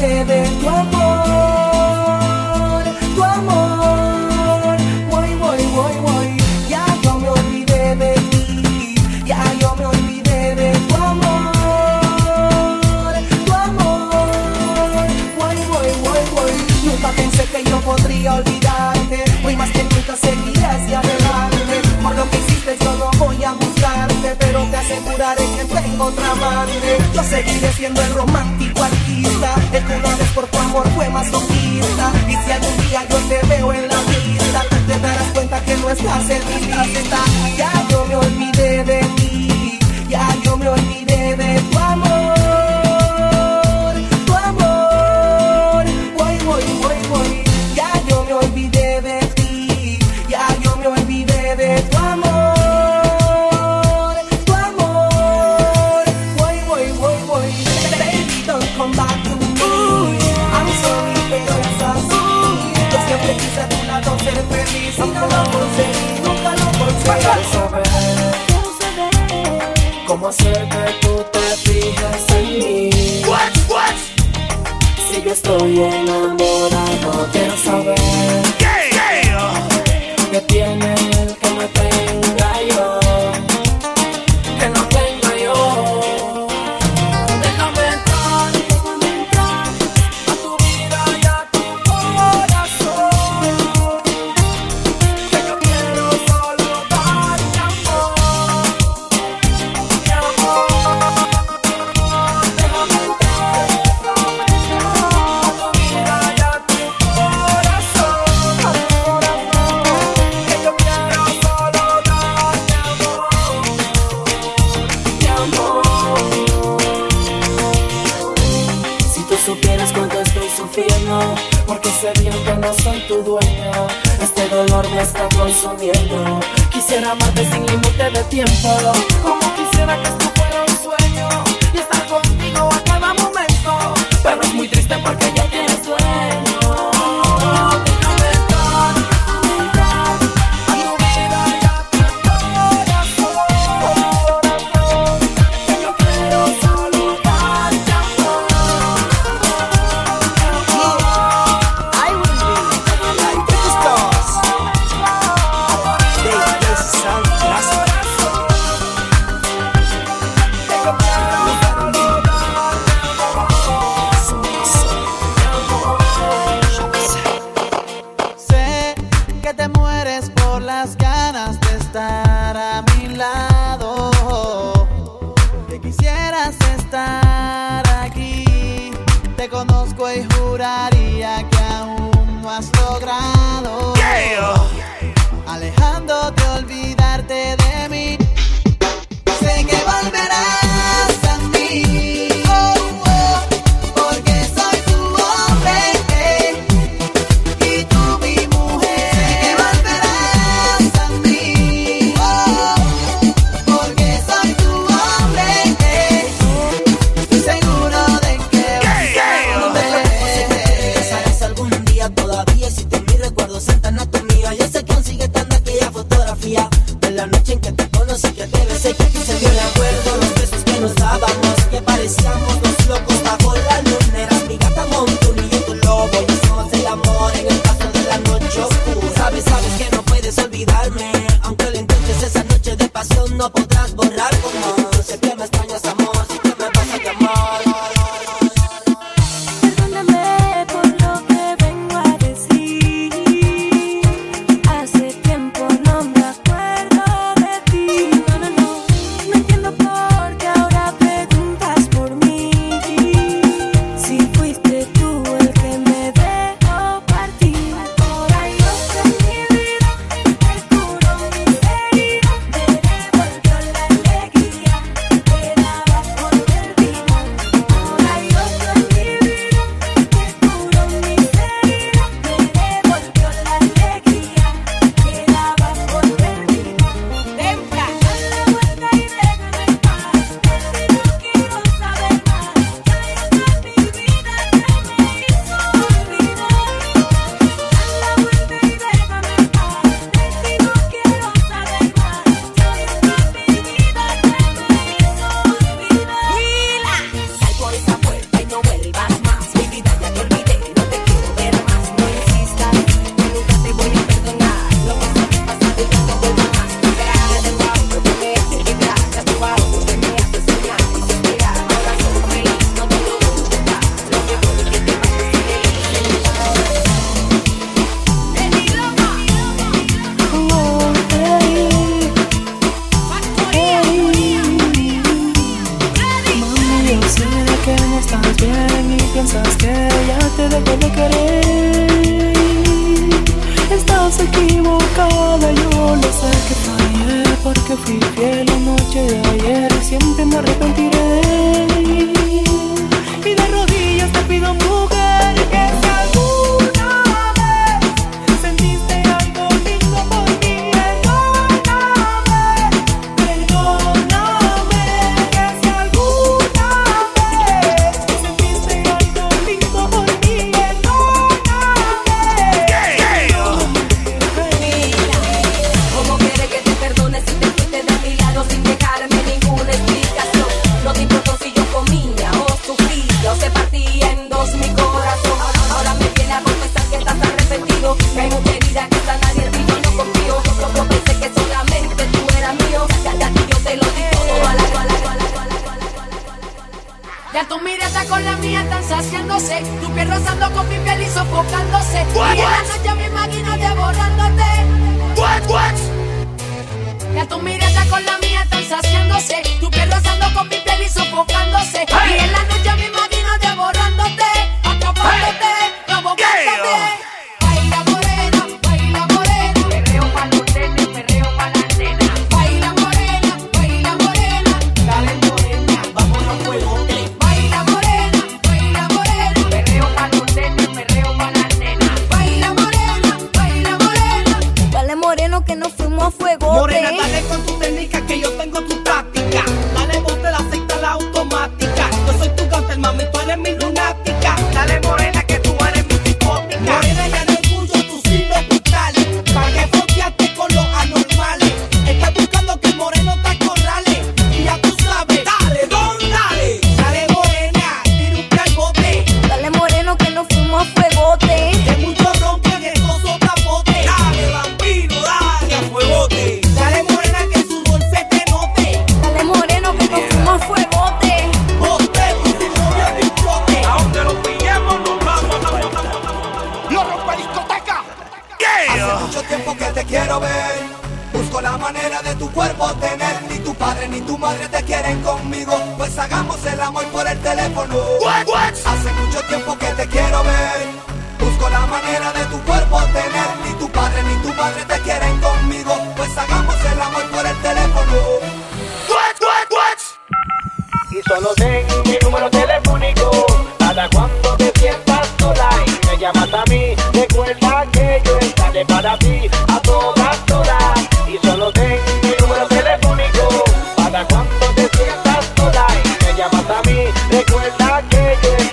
de tu amor, tu amor. Voy, voy, voy, voy, ya yo me olvidé de ti, ya yo me olvidé de tu amor, tu amor. Voy, voy, voy, voy. Nunca pensé que yo podría olvidarte. Hoy más que nunca seguiré hacia adelante. Por lo que hiciste yo no voy a juzgarte, pero te aseguraré que tengo otra amante. Yo seguiré siendo el romántico artista. El que una vez por tu amor fue masoquista. Y si algún día yo te veo en la vista, te darás cuenta que no estás en mi lista. Ya yo me olvidé de ti. Ya yo me olvidé de tu cómo hacer que tú te fijes en mí. Si yo estoy enamorado, Ya tu mirada con la mía están saciándose. Tu piel rozando con mi piel y sofocándose. What, y en la noche me imagino devorándote. What, what? Ya tu mirada con la mía están saciándose. Tu piel rozando con mi piel y sofocándose. Hey. Y en la noche me imagino devorándote. Atrapándote, hey. provocándote. Yeah.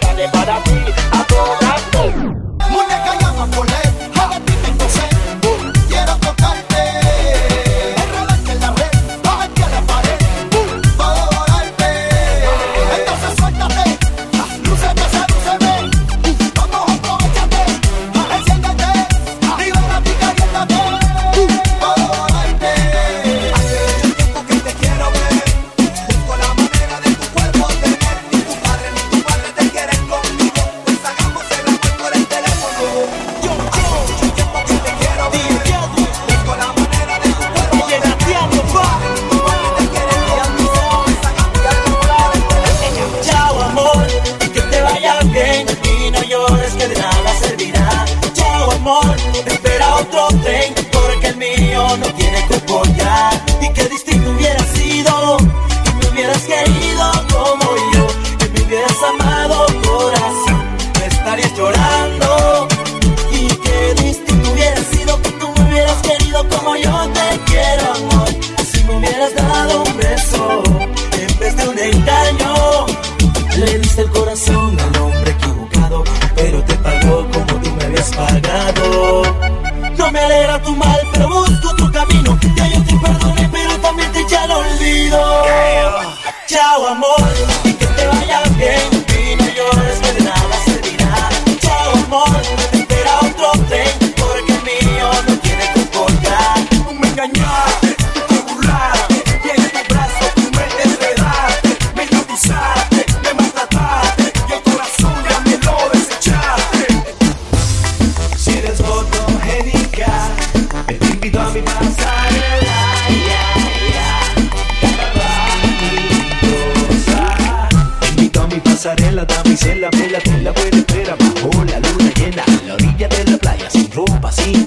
and the bad llorar. playa, la playa, sin ropa, sin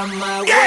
on my way.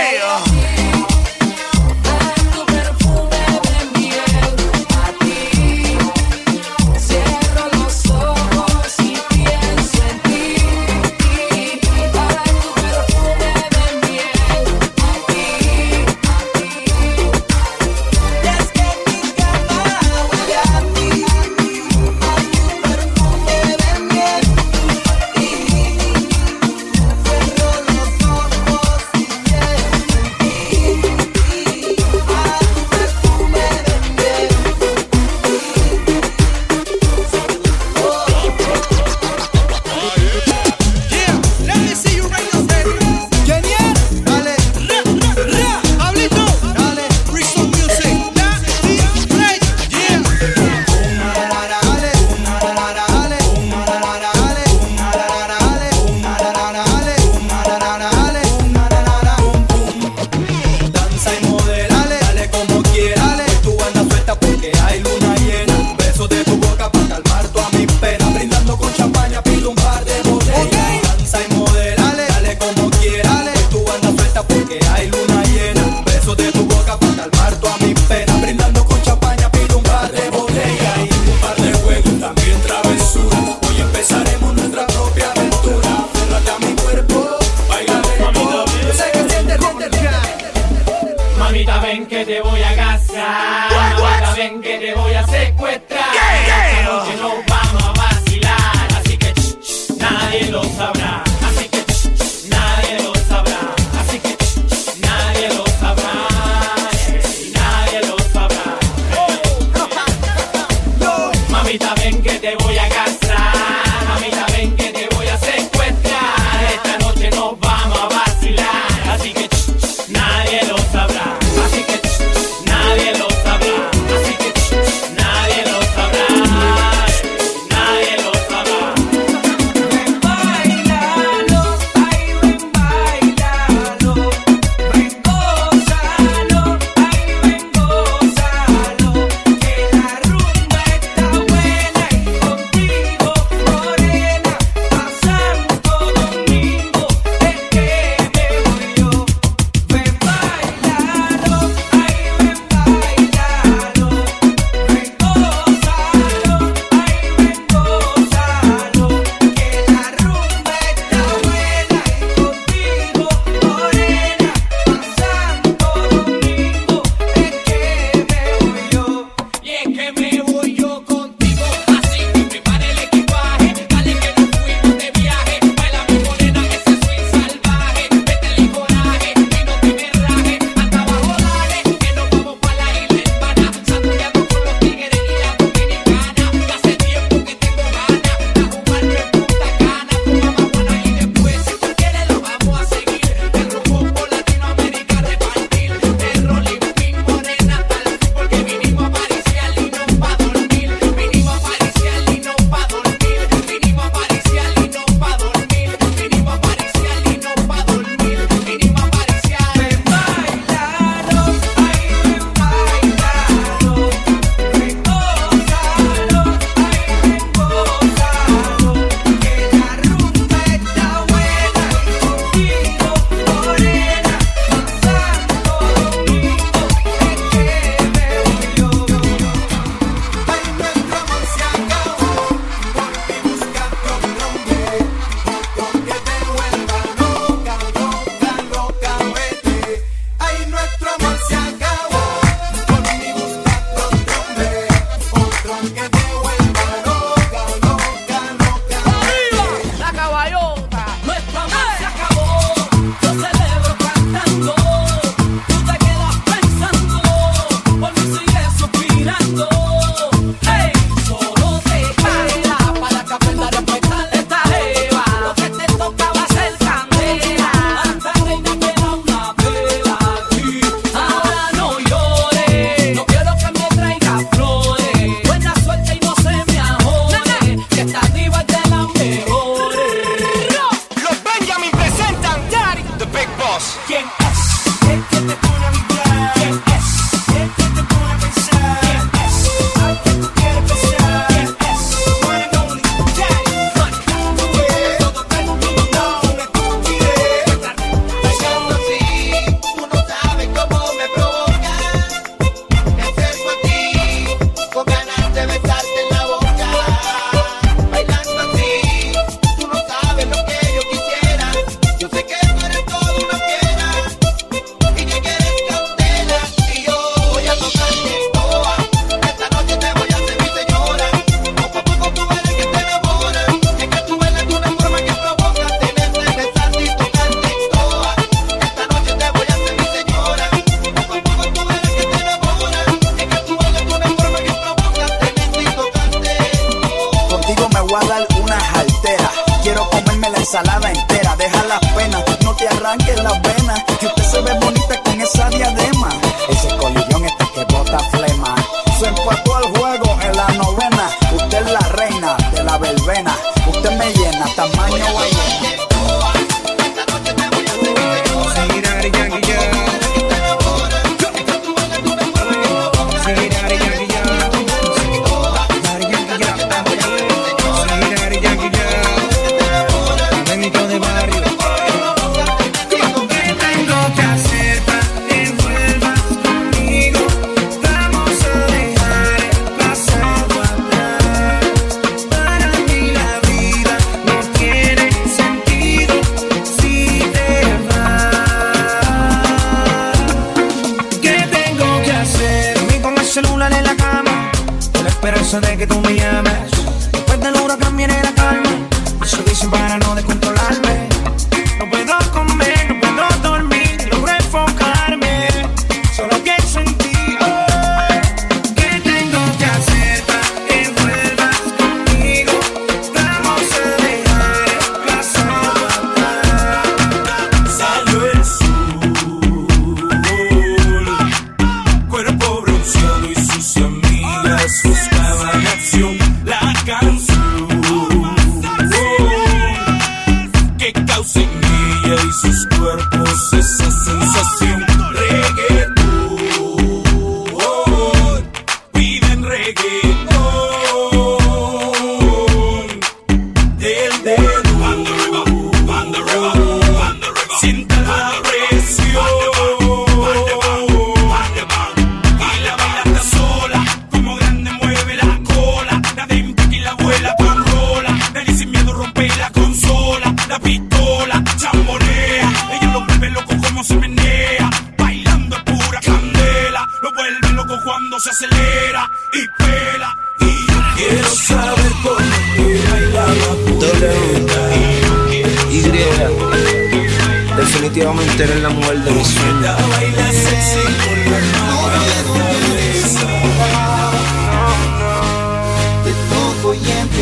Jesús.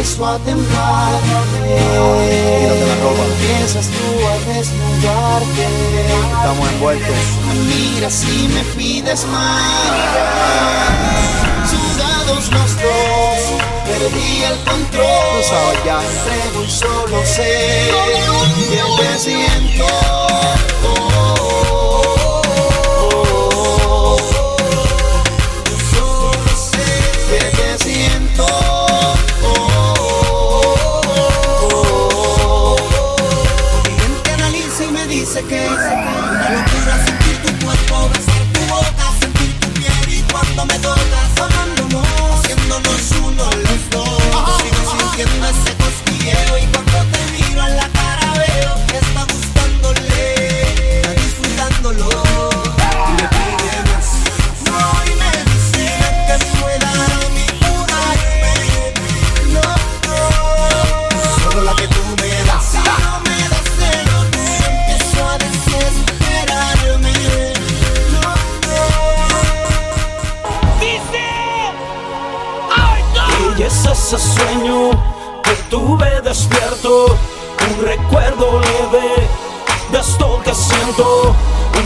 empiezo a temblar. Empiezas tú a desnudarte. Estamos envueltos. Mira si me pides más. Sudados los dos, perdí el control. Entre un solo sé que te siento.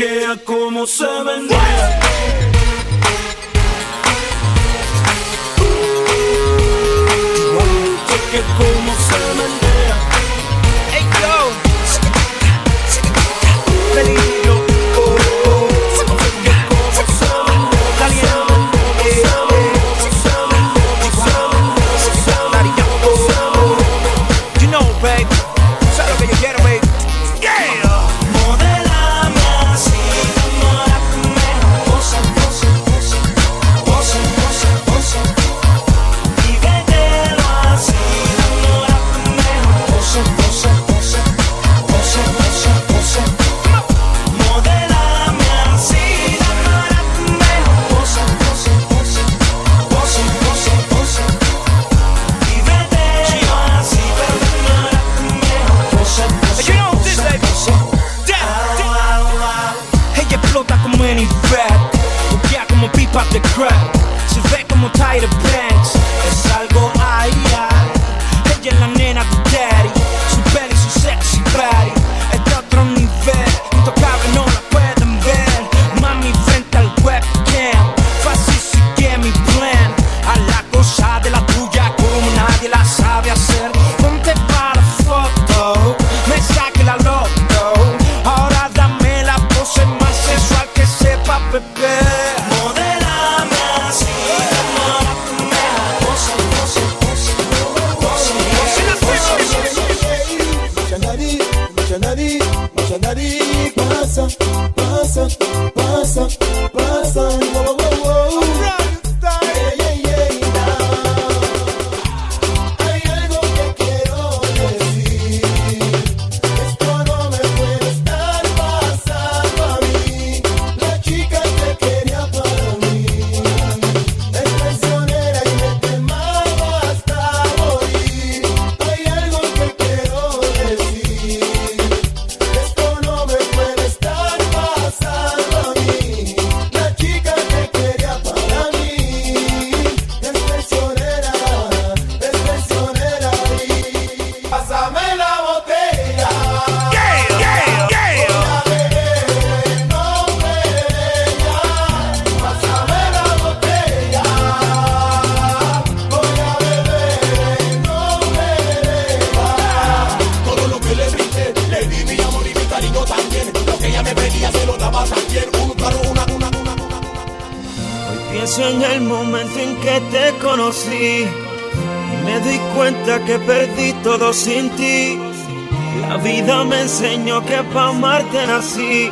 Chequea cómo se menea. Chequea cómo sin ti. La vida me enseñó que pa' amarte nací,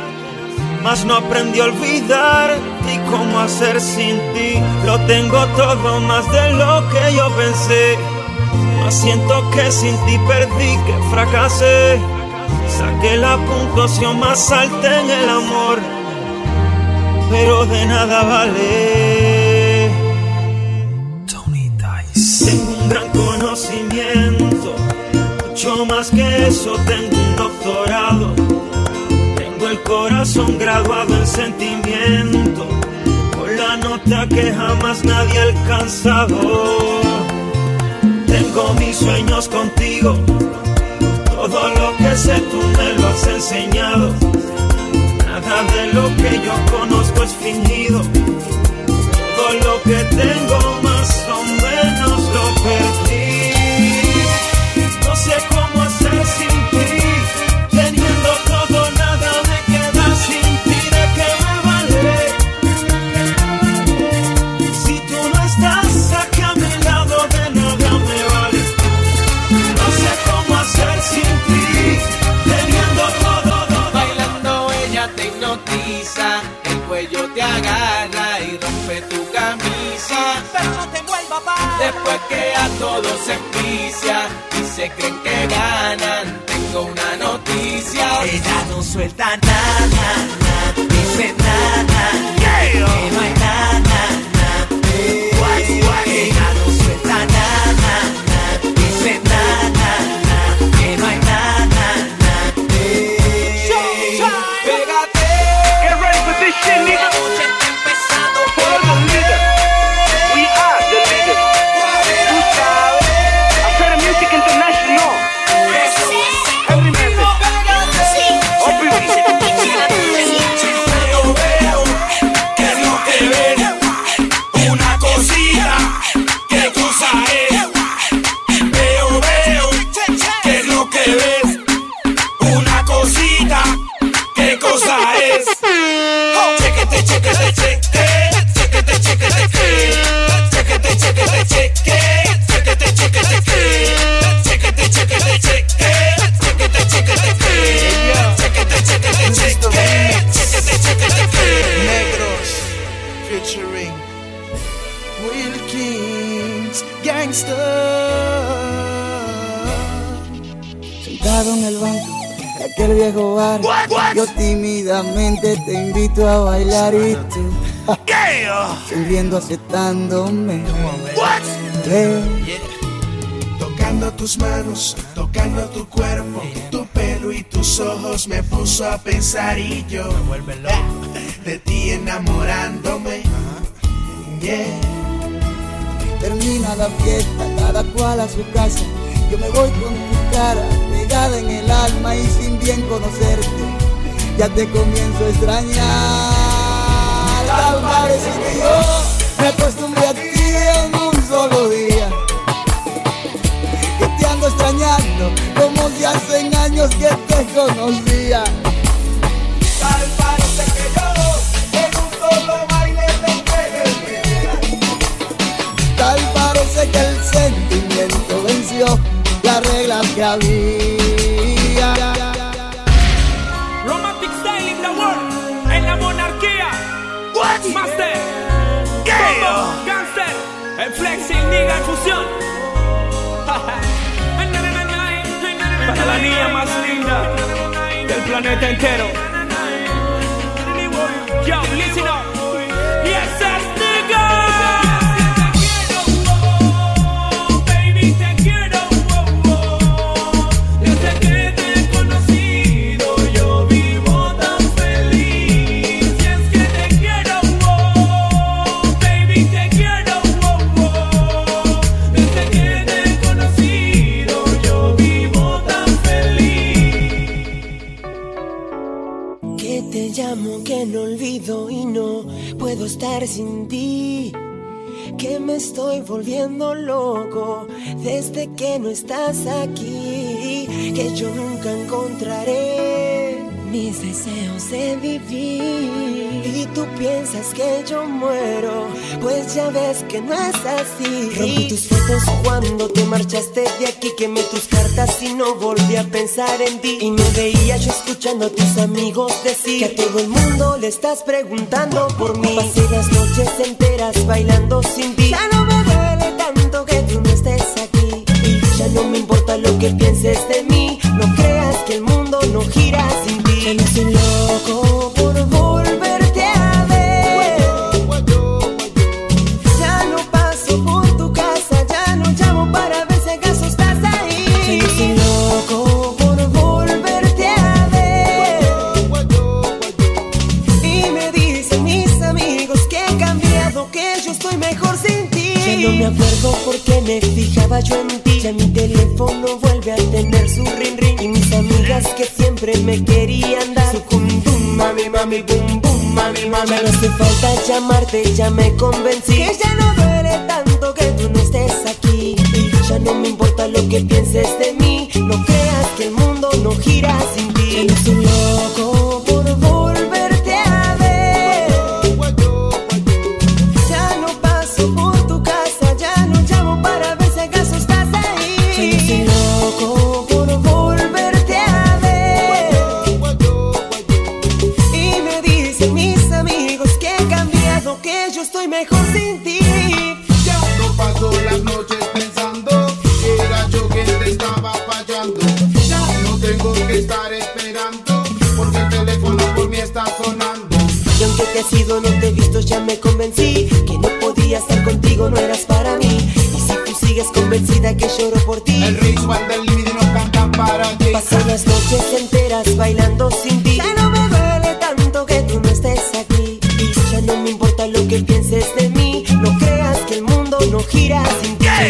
mas no aprendí a olvidar y cómo hacer sin ti. Lo tengo todo más de lo que yo pensé, mas siento que sin ti perdí, que fracasé. Saqué la puntuación más alta en el amor pero de nada vale. Tony Dice. Tengo un gran conocimiento, mucho más que eso, tengo un doctorado. Tengo el corazón graduado en sentimiento, con la nota que jamás nadie ha alcanzado. Tengo mis sueños contigo, todo lo que sé tú me lo has enseñado. Nada de lo que yo conozco es fingido. Todo lo que tengo más o menos lo perdí. Después que a todos se envicia y se creen que ganan, tengo una noticia. Ella no suelta nada, nada, dice nada, que no hay nada, nada. Sentado en el banco de aquel viejo bar, yo tímidamente te invito a bailar y tú sonriendo aceptándome. Ven, Tocando tus manos, tocando tu cuerpo, tu pelo y tus ojos me puso a pensar y yo de ti enamorándome. Yeah. termina la fiesta, cada cual a su casa. Yo me voy con tu cara pegada en el alma y sin bien conocerte, ya te comienzo a extrañar. Tal parece que yo me sin ti. Que me estoy volviendo loco desde que no estás aquí. Que yo nunca encontraré mis deseos de vivir. Y tú piensas que yo muero, pues ya ves que no es así. Rompí tus fotos cuando te marchaste de aquí. Quemé tus cartas y no volví a pensar en ti. Y me veía yo escuchando a tus amigos decir que a todo el mundo le estás preguntando por mí. Pasé las noches enteras bailando sin ti. Ya no me duele tanto que tú no estés aquí. Y ya no me importa lo que pienses de mí. No creas que el mundo no gira sin ti. Ya no soy loco por volverte a ver. Ya no paso por tu casa, ya no llamo para ver si acaso estás ahí. Ya no soy loco por volverte a ver. Y me dicen mami, bum bum, mami, mami. Ya no hace falta llamarte, ya me convencí. Que ya no duele tanto que tú no estés aquí. Ya no me importa lo que pienses de Te has ido, no te he visto, ya me convencí que no podía estar contigo, no eras para mí. Y si tú sigues convencida que lloro por ti, El ritual del límite no canta para ti. Paso las noches enteras bailando sin ti. Ya no me duele tanto que tú no estés aquí. Y ya no me importa lo que pienses de mí. No creas que el mundo no gira sin ti. Ya